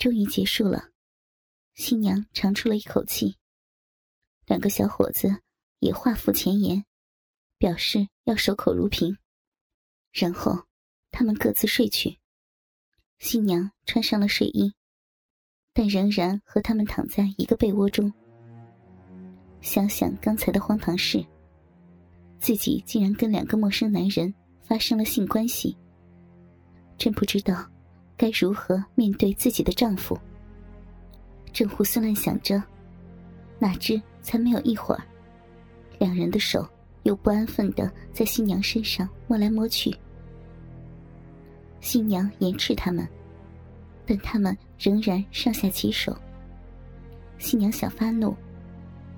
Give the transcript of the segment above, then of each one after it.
终于结束了，新娘长出了一口气。两个小伙子也话付前言，表示要守口如瓶。然后，他们各自睡去。新娘穿上了睡衣，但仍然和他们躺在一个被窝中。想想刚才的荒唐事，自己竟然跟两个陌生男人发生了性关系，真不知道该如何面对自己的丈夫。正胡思乱想着，哪知才没有一会儿，两人的手又不安分的在新娘身上摸来摸去。新娘严斥他们，但他们仍然上下其手。新娘想发怒。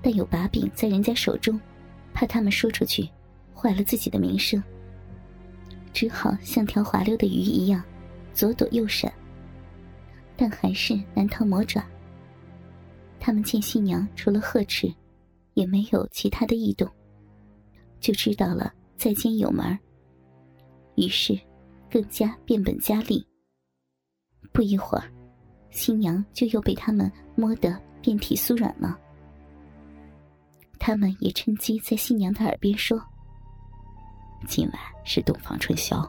但有把柄在人家手中，怕他们说出去，坏了自己的名声，只好像条滑溜的鱼一样，左躲右闪。但还是难逃魔爪。他们见新娘除了呵斥，也没有其他的异动，就知道了在间有门于是，更加变本加厉。不一会儿，新娘就又被他们摸得遍体酥软了。他们也趁机在新娘的耳边说：“今晚是洞房春宵，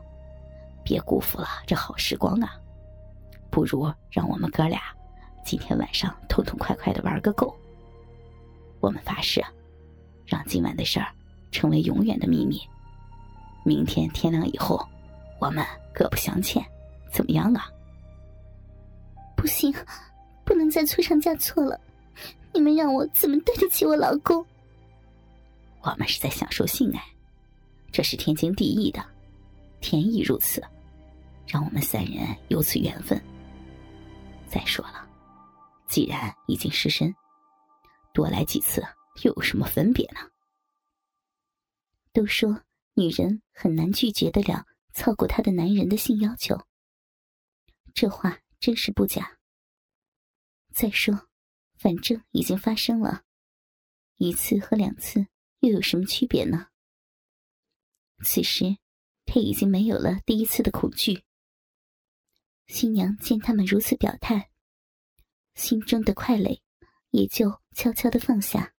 别辜负了这好时光啊！不如让我们哥俩今天晚上痛痛快快的玩个够。我们发誓，让今晚的事儿成为永远的秘密。明天天亮以后，我们各不相欠，怎么样啊？”不行，不能再错上加错了。你们让我怎么对得起我老公？我们是在享受性爱，这是天经地义的，天意如此，让我们三人有此缘分。再说了，既然已经失身，多来几次又有什么分别呢？都说女人很难拒绝得了操过她的男人的性要求，这话真是不假。再说，反正已经发生了，一次和两次。又有什么区别呢？此时，他已经没有了第一次的恐惧。新娘见他们如此表态，心中的快累也就悄悄的放下。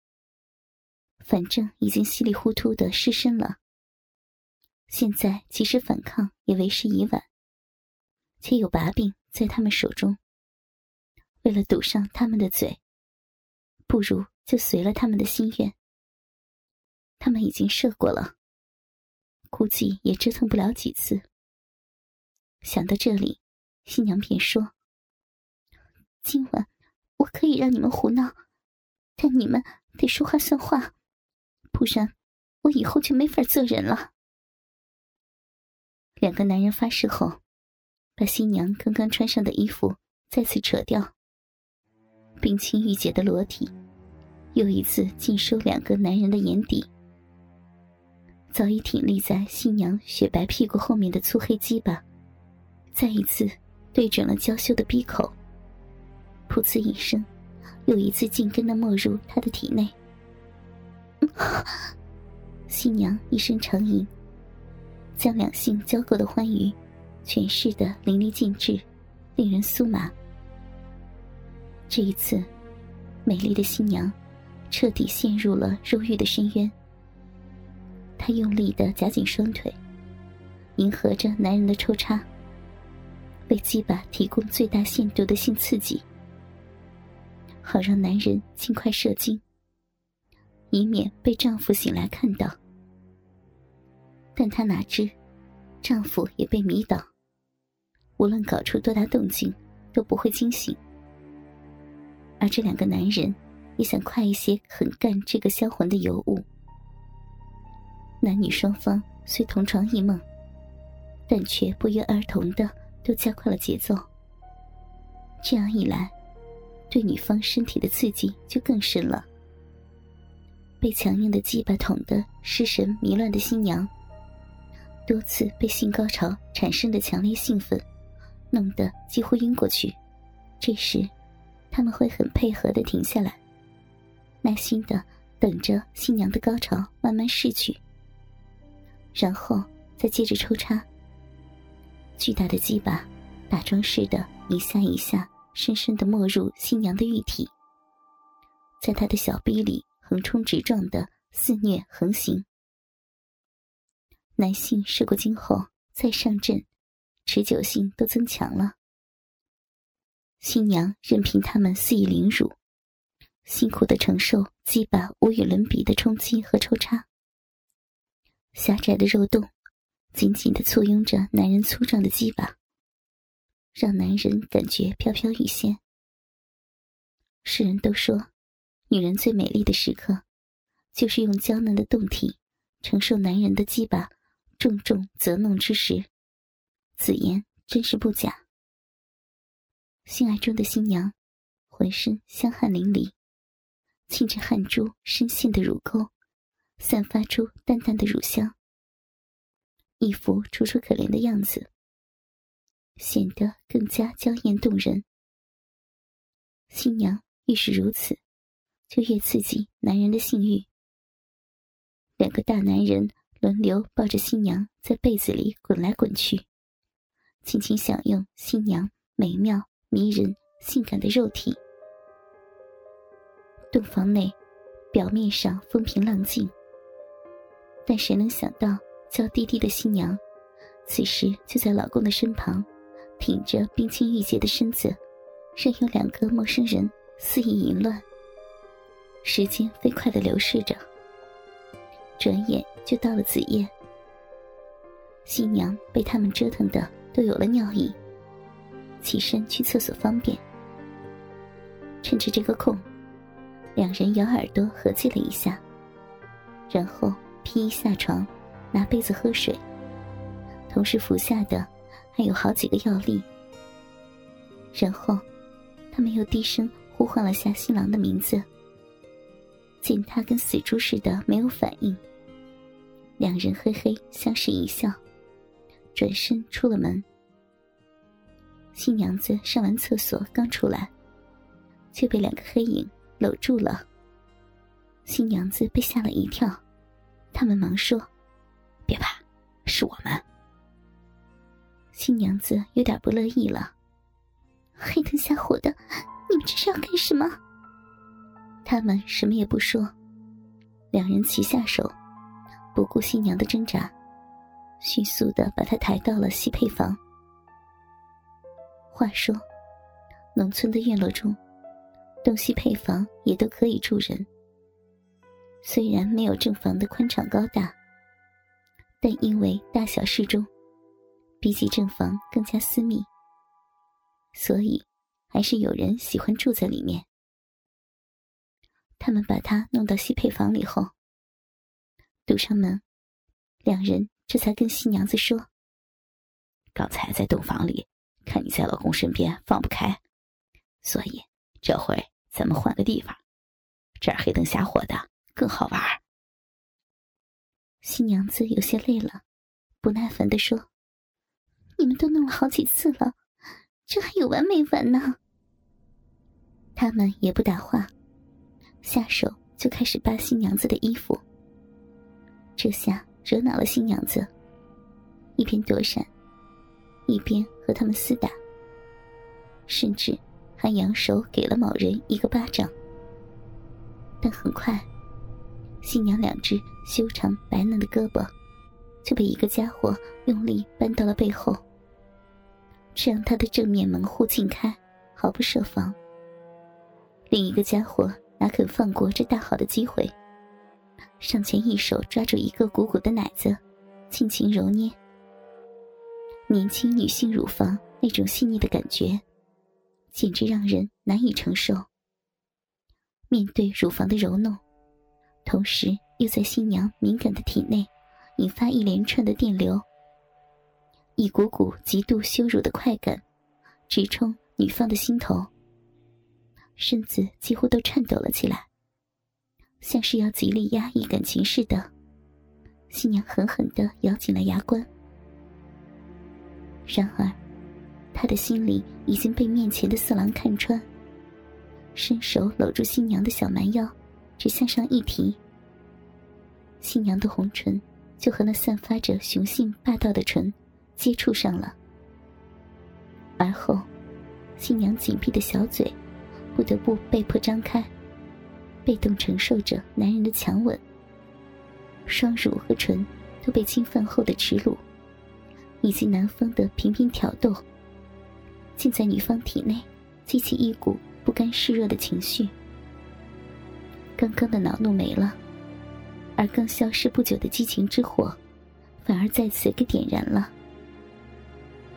反正已经稀里糊涂的失身了，现在即使反抗也为时已晚。且有把柄在他们手中，为了堵上他们的嘴，不如就随了他们的心愿。他们已经射过了，估计也折腾不了几次。想到这里，新娘便说：“今晚我可以让你们胡闹，但你们得说话算话，不然我以后就没法做人了。”两个男人发誓后，把新娘刚刚穿上的衣服再次扯掉，冰清玉洁的裸体又一次尽收两个男人的眼底。早已挺立在新娘雪白屁股后面的粗黑鸡巴，再一次对准了娇羞的鼻口。噗呲一声，又一次紧跟的没入他的体内。新娘一声长吟，将两性交媾的欢愉诠释的淋漓尽致，令人酥麻。这一次，美丽的新娘彻底陷入了肉欲的深渊。她用力的夹紧双腿，迎合着男人的抽插，为鸡巴提供最大限度的性刺激，好让男人尽快射精，以免被丈夫醒来看到。但她哪知，丈夫也被迷倒，无论搞出多大动静，都不会惊醒。而这两个男人也想快一些狠干这个销魂的尤物。男女双方虽同床异梦，但却不约而同的都加快了节奏。这样一来，对女方身体的刺激就更深了。被强硬的鸡巴捅得失神迷乱的新娘，多次被性高潮产生的强烈兴奋，弄得几乎晕过去。这时，他们会很配合的停下来，耐心的等着新娘的高潮慢慢逝去。然后再接着抽插，巨大的鸡巴打桩似的，一下一下深深的没入新娘的玉体，在他的小臂里横冲直撞的肆虐横行。男性射过精后再上阵，持久性都增强了。新娘任凭他们肆意凌辱，辛苦的承受鸡巴无与伦比的冲击和抽插。狭窄的肉洞，紧紧的簇拥着男人粗壮的鸡巴，让男人感觉飘飘欲仙。世人都说，女人最美丽的时刻，就是用娇嫩的胴体承受男人的鸡巴。重重责弄之时，此言真是不假。性爱中的新娘，浑身香汗淋漓，沁着汗珠深陷的乳沟，散发出淡淡的乳香，一副楚楚可怜的样子，显得更加娇艳动人。新娘越是如此，就越刺激男人的性欲。两个大男人。轮流抱着新娘在被子里滚来滚去，尽情享用新娘美妙、迷人、性感的肉体。洞房内，表面上风平浪静，但谁能想到，娇滴滴的新娘，此时就在老公的身旁，挺着冰清玉洁的身子，任由两个陌生人肆意淫乱。时间飞快的流逝着。转眼就到了子夜，新娘被他们折腾的都有了尿意，起身去厕所方便。趁着这个空，两人咬耳朵合计了一下，然后披衣下床，拿杯子喝水，同时服下的还有好几个药粒。然后，他们又低声呼唤了下新郎的名字。见他跟死猪似的没有反应，两人嘿嘿相视一笑，转身出了门。新娘子上完厕所刚出来，就被两个黑影搂住了。新娘子被吓了一跳，他们忙说：“别怕，是我们。”新娘子有点不乐意了：“黑灯瞎火的，你们这是要干什么？”他们什么也不说，两人齐下手，不顾新娘的挣扎，迅速的把她抬到了西配房。话说，农村的院落中，东西配房也都可以住人。虽然没有正房的宽敞高大，但因为大小适中，比起正房更加私密，所以还是有人喜欢住在里面。他们把他弄到西配房里后，堵上门，两人这才跟新娘子说：“刚才在洞房里看你在老公身边放不开，所以这回咱们换个地方，这儿黑灯瞎火的更好玩。”新娘子有些累了，不耐烦地说：“你们都弄了好几次了，这还有完没完呢？”他们也不答话。下手就开始扒新娘子的衣服，这下惹恼了新娘子，一边躲闪，一边和他们厮打，甚至还扬手给了某人一个巴掌。但很快，新娘两只修长白嫩的胳膊就被一个家伙用力扳到了背后，这让她的正面门户尽开，毫不设防。另一个家伙。哪肯放过这大好的机会？上前一手抓住一个鼓鼓的奶子，尽情揉捏。年轻女性乳房那种细腻的感觉，简直让人难以承受。面对乳房的揉弄，同时又在新娘敏感的体内引发一连串的电流，一股股极度羞辱的快感直冲女方的心头。身子几乎都颤抖了起来，像是要极力压抑感情似的。新娘狠狠的咬紧了牙关，然而，他的心里已经被面前的色狼看穿，伸手搂住新娘的小蛮腰，只向上一提，新娘的红唇就和那散发着雄性霸道的唇接触上了，而后，新娘紧闭的小嘴，不得不被迫张开，被动承受着男人的强吻。双乳和唇都被侵犯后的耻辱，以及男方的频频挑逗，竟在女方体内激起一股不甘示弱的情绪。刚刚的恼怒没了，而刚消失不久的激情之火，反而再次给点燃了。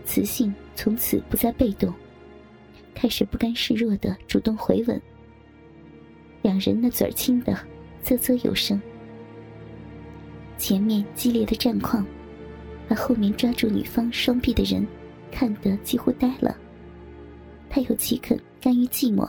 雌性从此不再被动，开始不甘示弱的主动回吻。两人那嘴儿亲的啧啧有声。前面激烈的战况，把后面抓住女方双臂的人看得几乎呆了。他又岂肯甘于寂寞？